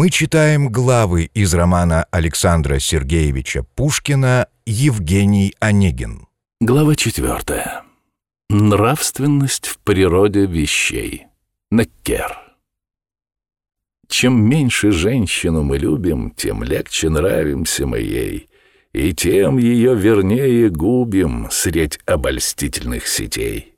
Мы читаем главы из романа Александра Сергеевича Пушкина «Евгений Онегин». Глава четвертая. Нравственность в природе вещей. Неккер. Чем меньше женщину мы любим, тем легче нравимся мы ей, и тем ее вернее губим средь обольстительных сетей.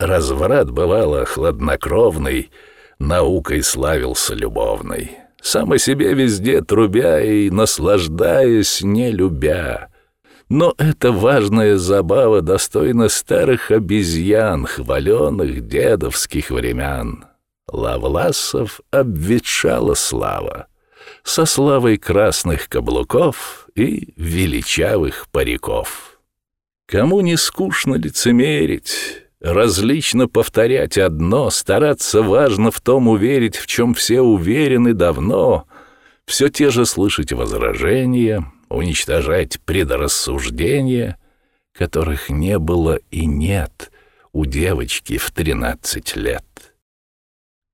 Разврат бывало хладнокровный, наукой славился любовной сам о себе везде трубя и наслаждаясь, не любя. Но эта важная забава достойна старых обезьян, хваленных дедовских времен. Лавласов обветшала слава, со славой красных каблуков и величавых париков. Кому не скучно лицемерить, Различно повторять одно, стараться важно в том уверить, в чем все уверены давно, все те же слышать возражения, уничтожать предрассуждения, которых не было и нет у девочки в тринадцать лет.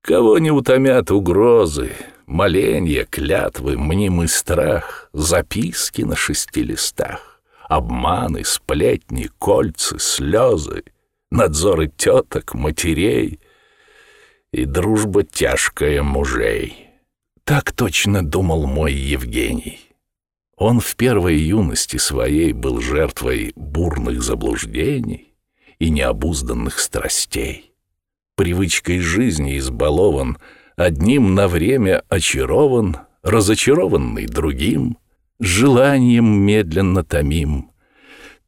Кого не утомят угрозы, моленья, клятвы, мнимый страх, записки на шести листах, обманы, сплетни, кольцы, слезы — надзоры теток, матерей и дружба тяжкая мужей. Так точно думал мой Евгений. Он в первой юности своей был жертвой бурных заблуждений и необузданных страстей. Привычкой жизни избалован, одним на время очарован, разочарованный другим, желанием медленно томим —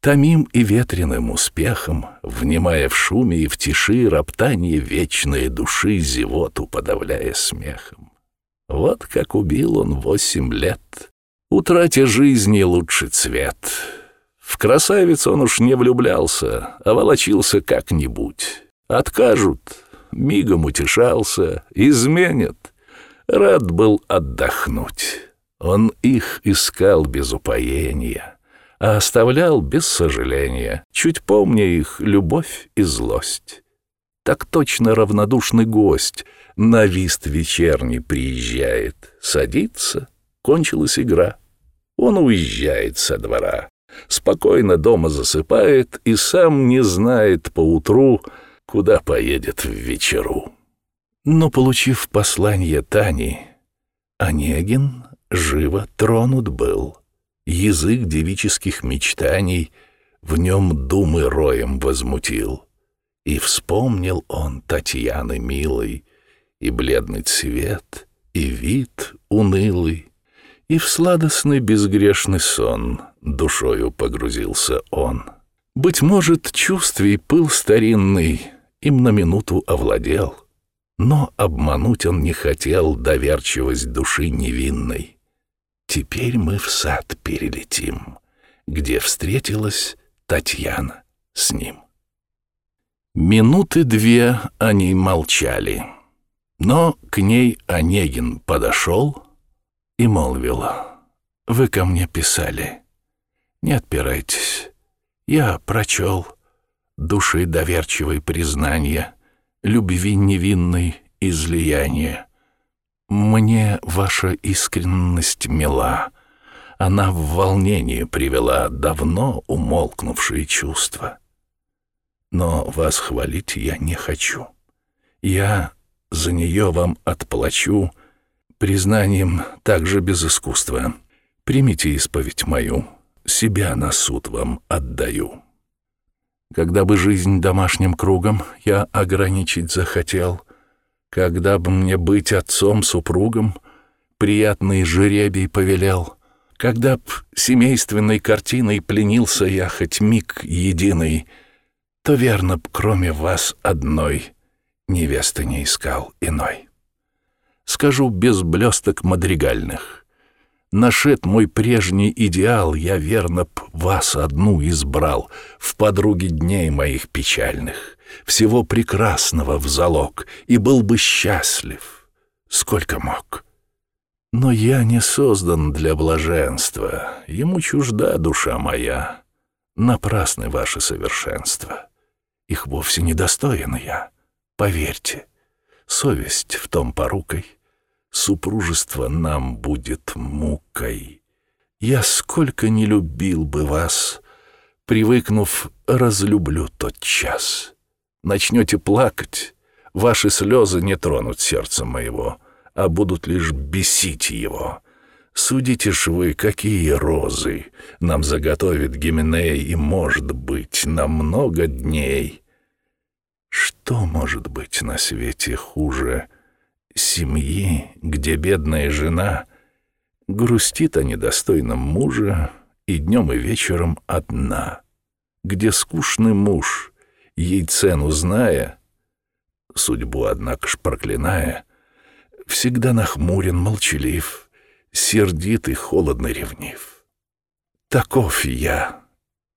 Томим и ветреным успехом, внимая в шуме и в тиши роптание вечной души, зевоту подавляя смехом. Вот как убил он восемь лет, утратя жизни лучший цвет. В красавиц он уж не влюблялся, а волочился как-нибудь. Откажут, мигом утешался, изменят. Рад был отдохнуть. Он их искал без упоения а оставлял без сожаления, чуть помня их любовь и злость. Так точно равнодушный гость на вист вечерний приезжает, садится, кончилась игра. Он уезжает со двора, спокойно дома засыпает и сам не знает поутру, куда поедет в вечеру. Но, получив послание Тани, Онегин живо тронут был — язык девических мечтаний в нем думы роем возмутил. И вспомнил он Татьяны милой, и бледный цвет, и вид унылый, и в сладостный безгрешный сон душою погрузился он. Быть может, чувствий пыл старинный им на минуту овладел, но обмануть он не хотел доверчивость души невинной. Теперь мы в сад перелетим, где встретилась Татьяна с ним. Минуты две они молчали, но к ней Онегин подошел и молвил, «Вы ко мне писали. Не отпирайтесь. Я прочел души доверчивой признания, любви невинной излияния. «Мне ваша искренность мила. Она в волнение привела давно умолкнувшие чувства. Но вас хвалить я не хочу. Я за нее вам отплачу признанием также без искусства. Примите исповедь мою, себя на суд вам отдаю». Когда бы жизнь домашним кругом я ограничить захотел — когда бы мне быть отцом-супругом, приятный жеребий повелел, когда б семейственной картиной пленился я хоть миг единый, то верно б, кроме вас одной, невесты не искал иной. Скажу без блесток мадригальных. Нашед мой прежний идеал, я верно б вас одну избрал в подруге дней моих печальных всего прекрасного в залог и был бы счастлив, сколько мог. Но я не создан для блаженства, ему чужда душа моя. Напрасны ваши совершенства, их вовсе не достоин я, поверьте. Совесть в том порукой, супружество нам будет мукой. Я сколько не любил бы вас, привыкнув, разлюблю тот час. Начнете плакать, ваши слезы не тронут сердце моего, а будут лишь бесить его. Судите ж вы, какие розы нам заготовит Гименей, и, может быть, на много дней. Что может быть на свете хуже семьи, где бедная жена грустит о недостойном муже и днем и вечером одна, где скучный муж, ей цену зная, судьбу, однако ж проклиная, всегда нахмурен, молчалив, сердит и холодно ревнив. Таков я,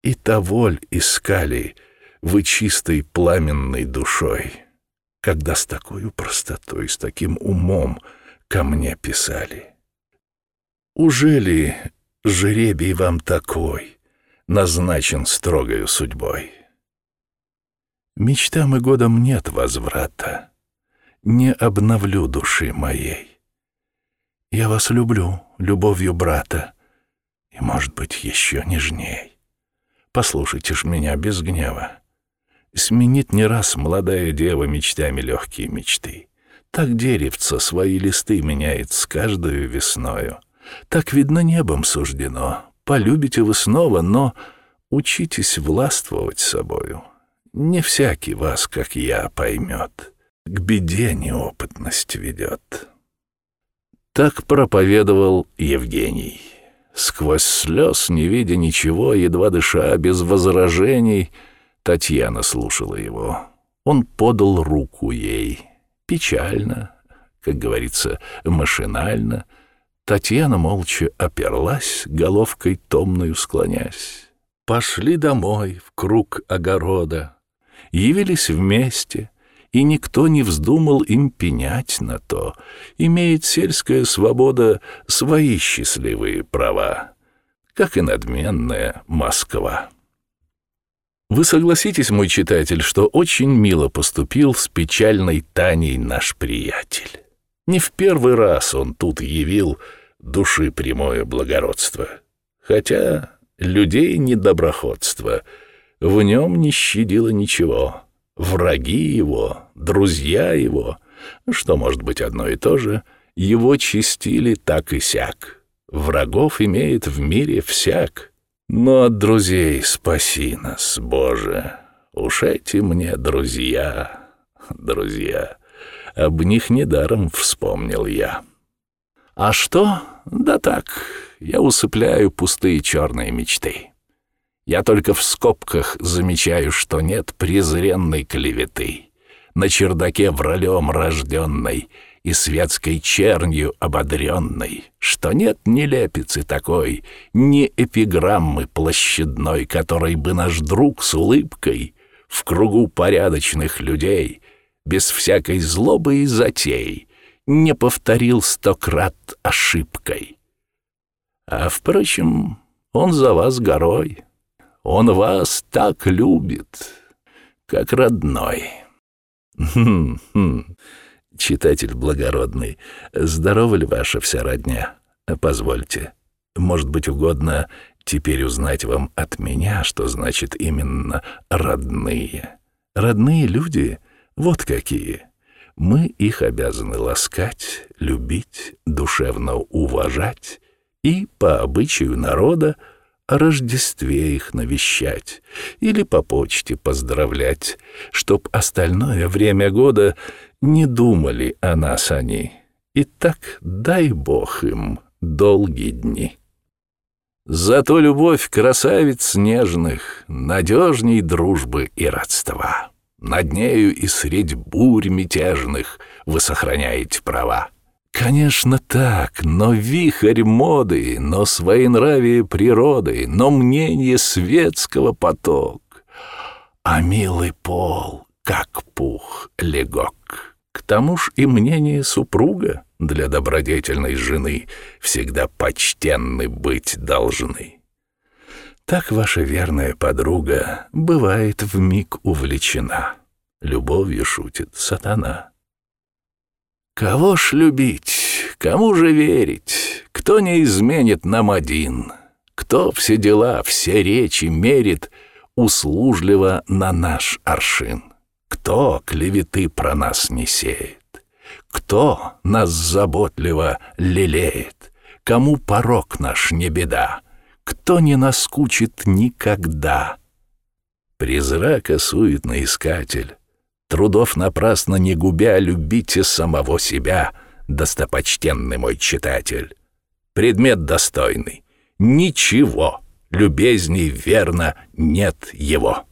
и таволь искали вы чистой пламенной душой, когда с такой простотой, с таким умом ко мне писали. Уже ли жеребий вам такой назначен строгою судьбой? Мечтам и годам нет возврата, не обновлю души моей. Я вас люблю, любовью брата, и, может быть, еще нежней. Послушайте ж меня без гнева. Сменит не раз молодая дева мечтами легкие мечты. Так деревце свои листы меняет с каждую весною. Так, видно, небом суждено. Полюбите вы снова, но учитесь властвовать собою. Не всякий вас, как я, поймет. К беде неопытность ведет. Так проповедовал Евгений. Сквозь слез, не видя ничего, едва дыша, без возражений, Татьяна слушала его. Он подал руку ей. Печально, как говорится, машинально. Татьяна молча оперлась, головкой томною склонясь. Пошли домой в круг огорода. Явились вместе, и никто не вздумал им пенять на то. Имеет сельская свобода свои счастливые права, как и надменная Москва. Вы согласитесь, мой читатель, что очень мило поступил с печальной Таней наш приятель. Не в первый раз он тут явил души прямое благородство, хотя людей недоброходство в нем не щадило ничего враги его, друзья его, что может быть одно и то же, его чистили так и сяк. Врагов имеет в мире всяк. Но от друзей спаси нас, Боже. Уж эти мне друзья, друзья. Об них недаром вспомнил я. А что? Да так, я усыпляю пустые черные мечты. Я только в скобках замечаю, что нет презренной клеветы. На чердаке вралем рожденной и светской чернью ободренной, что нет ни лепицы такой, ни эпиграммы площадной, которой бы наш друг с улыбкой в кругу порядочных людей, без всякой злобы и затей, не повторил сто крат ошибкой. А, впрочем, он за вас горой, он вас так любит, как родной. Хм, хм. Читатель благородный, здорова ли ваша вся родня? Позвольте, может быть угодно теперь узнать вам от меня, что значит именно «родные». Родные люди вот какие. Мы их обязаны ласкать, любить, душевно уважать и, по обычаю народа, о Рождестве их навещать или по почте поздравлять, чтоб остальное время года не думали о нас они. И так дай Бог им долгие дни. Зато любовь красавиц нежных надежней дружбы и родства. Над нею и средь бурь мятежных вы сохраняете права. Конечно так, но вихрь моды, но своенравие природы, но мнение светского поток. А милый пол, как пух легок. К тому ж и мнение супруга для добродетельной жены всегда почтенны быть должны. Так ваша верная подруга бывает в миг увлечена. Любовью шутит сатана. Кого ж любить, кому же верить? Кто не изменит нам один? Кто все дела, все речи мерит услужливо на наш аршин? Кто клеветы про нас не сеет? Кто нас заботливо лелеет? Кому порог наш не беда? Кто не наскучит никогда? Призрака суетный искатель, Трудов напрасно не губя, любите самого себя, достопочтенный мой читатель. Предмет достойный. Ничего, любезней верно нет его.